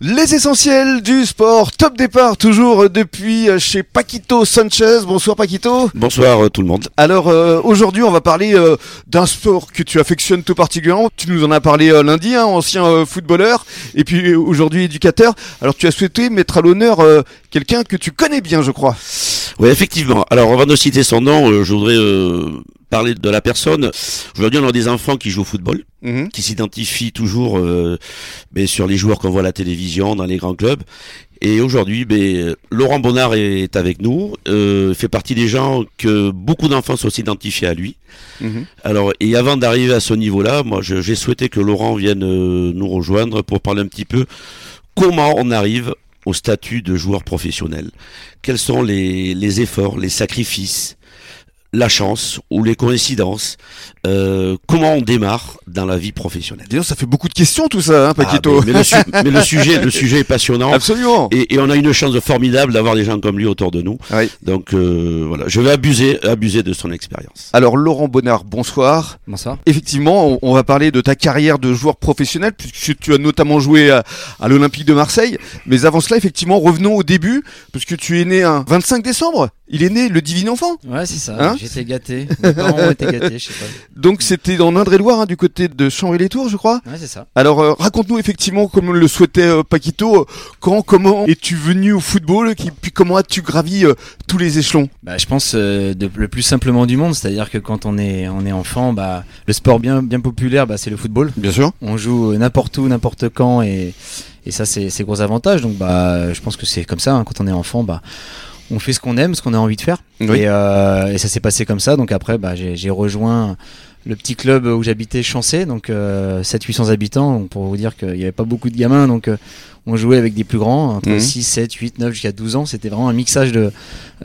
Les essentiels du sport, top départ toujours depuis chez Paquito Sanchez. Bonsoir Paquito. Bonsoir euh, tout le monde. Alors euh, aujourd'hui on va parler euh, d'un sport que tu affectionnes tout particulièrement. Tu nous en as parlé euh, lundi, hein, ancien euh, footballeur et puis euh, aujourd'hui éducateur. Alors tu as souhaité mettre à l'honneur euh, quelqu'un que tu connais bien je crois. Oui, effectivement. Alors, avant de citer son nom, euh, je voudrais euh, parler de la personne. Aujourd'hui, on a des enfants qui jouent au football, Mhm. qui s'identifient toujours euh, ben, sur les joueurs qu'on voit à la télévision, dans les grands clubs. Et aujourd'hui, ben, Laurent Bonnard est avec nous, euh, fait partie des gens que beaucoup d'enfants sont identifiés à lui. Mhm. Alors, et avant d'arriver à ce niveau-là, moi, j'ai souhaité que Laurent vienne euh, nous rejoindre pour parler un petit peu comment on arrive au statut de joueur professionnel. Quels sont les, les efforts, les sacrifices, la chance ou les coïncidences euh, Comment on démarre dans la vie professionnelle D'ailleurs ça fait beaucoup de questions tout ça, hein, Paquito. Ah, mais, mais le, su- mais le sujet, le sujet est passionnant. Absolument. Et, et on a une chance formidable d'avoir des gens comme lui autour de nous. Oui. Donc euh, voilà, je vais abuser, abuser de son expérience. Alors Laurent Bonnard, bonsoir. Bonsoir. Effectivement, on, on va parler de ta carrière de joueur professionnel puisque tu as notamment joué à, à l'Olympique de Marseille. Mais avant cela, effectivement, revenons au début puisque tu es né un 25 décembre. Il est né le divin enfant. Ouais, c'est ça. Hein? J'étais gâté. Mes parents ont été gâtés, je sais pas. Donc c'était dans Indre-et-Loire, hein, du côté de Chambray-les-Tours, je crois. Ouais, c'est ça. Alors euh, raconte-nous effectivement, comme le souhaitait euh, Paquito, euh, quand, comment es-tu venu au football, qui- puis comment as-tu gravi euh, tous les échelons? Bah, je pense de, le plus simplement du monde, c'est-à-dire que quand on est on est enfant, bah le sport bien bien populaire, bah c'est le football. Bien sûr. On joue n'importe où, n'importe quand, et et ça c'est c'est gros avantage. Donc bah je pense que c'est comme ça. hein, quand on est enfant, bah on fait ce qu'on aime, ce qu'on a envie de faire. Oui. Et, euh, et ça s'est passé comme ça. Donc après, bah, j'ai j'ai rejoint le petit club où j'habitais, Chancé, donc euh, 700-800 habitants. Donc pour vous dire qu'il n'y avait pas beaucoup de gamins, donc euh, on jouait avec des plus grands, entre Mhm. 6, 7, 8, 9 jusqu'à 12 ans. C'était vraiment un mixage de,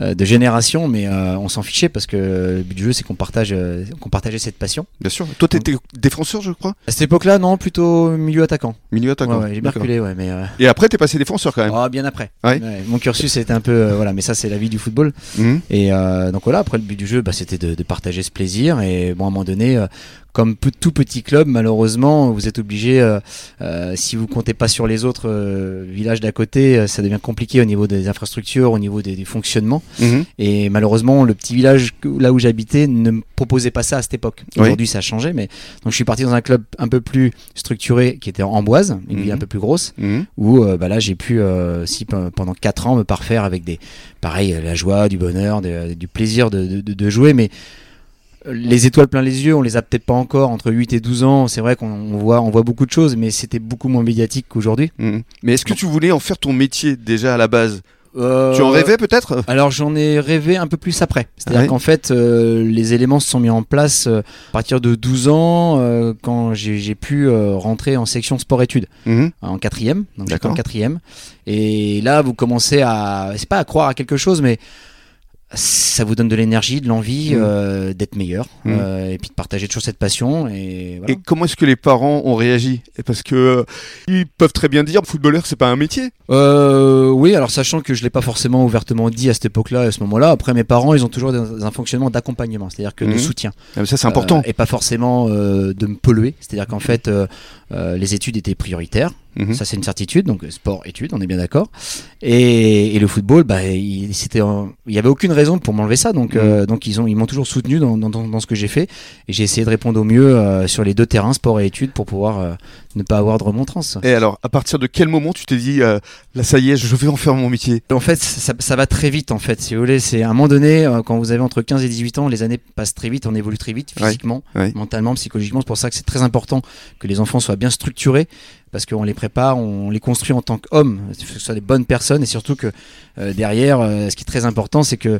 euh, de générations, mais euh, on s'en fichait parce que le but du jeu, c'est qu'on partage, qu'on partageait cette passion. Bien sûr. Toi, t'étais défenseur, je crois? À cette époque-là, non, plutôt milieu attaquant. Milieu attaquant. Ouais, ouais, j'ai bien reculé, ouais, mais Et après, t'es passé défenseur quand même. ah, bien après. Ouais. Mon cursus était un peu, voilà, mais ça c'est la vie du football. Mhm. Et donc voilà, après le but du jeu, bah, c'était de, de partager ce plaisir. Et bon, à un moment donné, euh, comme tout petit club, malheureusement, vous êtes obligé, euh, euh, si vous comptez pas sur les autres euh, villages d'à côté, ça devient compliqué au niveau des infrastructures, au niveau des, des fonctionnements. Mhm. Et malheureusement, le petit village là où j'habitais ne me proposait pas ça à cette époque. Oui. Aujourd'hui, ça a changé, mais donc je suis parti dans un club un peu plus structuré, qui était en Amboise, une ville Mhm. un peu plus grosse Mhm. où bah là j'ai pu si pe- pendant quatre ans me parfaire avec des pareil la joie du bonheur de- du plaisir de, de- jouer mais les étoiles plein les yeux on les a peut-être pas encore entre 8 et 12 ans c'est vrai qu'on on voit on voit beaucoup de choses mais c'était beaucoup moins médiatique qu'aujourd'hui Mhm. Mais est-ce que tu voulais en faire ton métier déjà à la base? Euh, Tu en rêvais peut-être? alors j'en ai rêvé un peu plus après. C'est-à-dire Ouais. qu'en fait, euh, les éléments se sont mis en place euh, à partir de 12 ans, euh, quand j'ai j'ai pu euh, rentrer en section sport-études. Mhm. en quatrième, donc j'étais en quatrième. Et là, vous commencez à, c'est pas à croire à quelque chose, mais ça vous donne de l'énergie, de l'envie Mhm. euh, d'être meilleur, Mhm. euh, et puis de partager toujours cette passion. Et voilà. Et comment est-ce que les parents ont réagi? Parce que euh, ils peuvent très bien dire footballeur c'est pas un métier. Euh, oui, alors sachant que je l'ai pas forcément ouvertement dit à cette époque-là, à ce moment-là. Après, mes parents, ils ont toujours un fonctionnement d'accompagnement, c'est-à-dire que de soutien. Ah, mais ça c'est important. Euh, et pas forcément euh, de me polluer. C'est-à-dire qu'en fait, les études étaient prioritaires. Mhm. Ça, c'est une certitude. Donc, sport, études, on est bien d'accord. Et, et le football, bah, il, c'était, il y avait aucune raison pour m'enlever ça. Donc, Mhm. euh, donc ils ont, ils m'ont toujours soutenu dans, dans, dans- ce que j'ai fait. Et j'ai essayé de répondre au mieux euh, sur les deux terrains, sport et études, pour pouvoir euh, ne pas avoir de remontrance. Et alors, à partir de quel moment tu t'es dit euh, là ça y est, je vais en faire mon métier? En fait, ça, ça va très vite, en fait, si vous voulez. C'est à un moment donné, euh, quand vous avez entre 15 et 18 ans, les années passent très vite, on évolue très vite, Ouais, physiquement, ouais. mentalement, psychologiquement. C'est pour ça que c'est très important que les enfants soient bien structurés, parce qu'on les prépare, on les construit en tant qu'hommes, que ce soit des bonnes personnes, et surtout que euh, derrière, euh, ce qui est très important, c'est que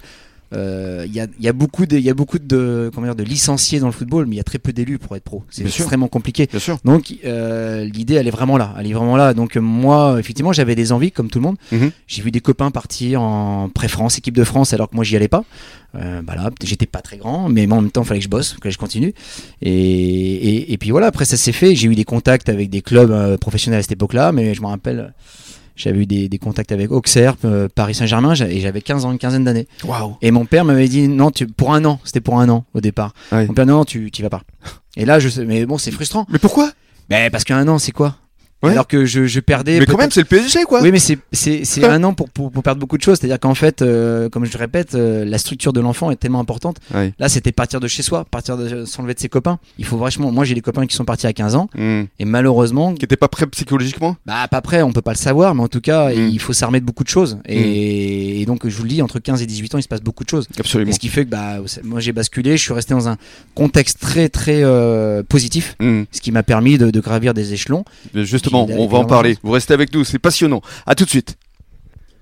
euh, il y, a, il y a beaucoup de, y a beaucoup de, comment dire, de licenciés dans le football, mais il y a très peu d'élus pour être pro. C'est sûr. extrêmement compliqué. Bien sûr. Donc euh, l'idée, elle est vraiment là. Elle est vraiment là. Donc euh, moi, effectivement, j'avais des envies, comme tout le monde. Mhm. J'ai vu des copains partir en pré-France, équipe de France, alors que moi, j'y allais pas. Euh, bah là, j'étais pas très grand, mais moi, en même temps, il fallait que je bosse, que je continue. Et, et, et puis voilà, après ça s'est fait. J'ai eu des contacts avec des clubs euh, professionnels à cette époque-là, mais je me rappelle. J'avais eu des, des contacts avec Auxerre, euh, Paris Saint-Germain, et j'avais 15 ans, une quinzaine d'années. Waouh. Et mon père m'avait dit non, tu, pour un an, c'était pour un an au départ. Ouais. Mon père non, tu t'y vas pas. Et là, je sais, mais bon, c'est frustrant. Mais pourquoi? Ben parce qu'un an, c'est quoi? Ouais. Alors que je, je perdais. Mais quand même, c'est le PSG, quoi. Oui, mais c'est c'est c'est un an pour, pour pour perdre beaucoup de choses. C'est-à-dire qu'en fait, euh, comme je le répète, euh, la structure de l'enfant est tellement importante. Ouais. Là, c'était partir de chez soi, partir de s'enlever de ses copains. Il faut vachement. Moi, j'ai des copains qui sont partis à 15 ans Hmm. et malheureusement, Qui était pas prêt psychologiquement? Bah pas prêt, on peut pas le savoir, mais en tout cas, Mm. il faut s'armer de beaucoup de choses. Et, et donc, je vous le dis, entre 15 et 18 ans, il se passe beaucoup de choses. Et Absolument. ce qui fait que bah, moi, j'ai basculé. Je suis resté dans un contexte très très euh, positif, Hmm. ce qui m'a permis de, de gravir des échelons. Mais Justement, on va en parler. Vous restez avec nous, c'est passionnant. À tout de suite.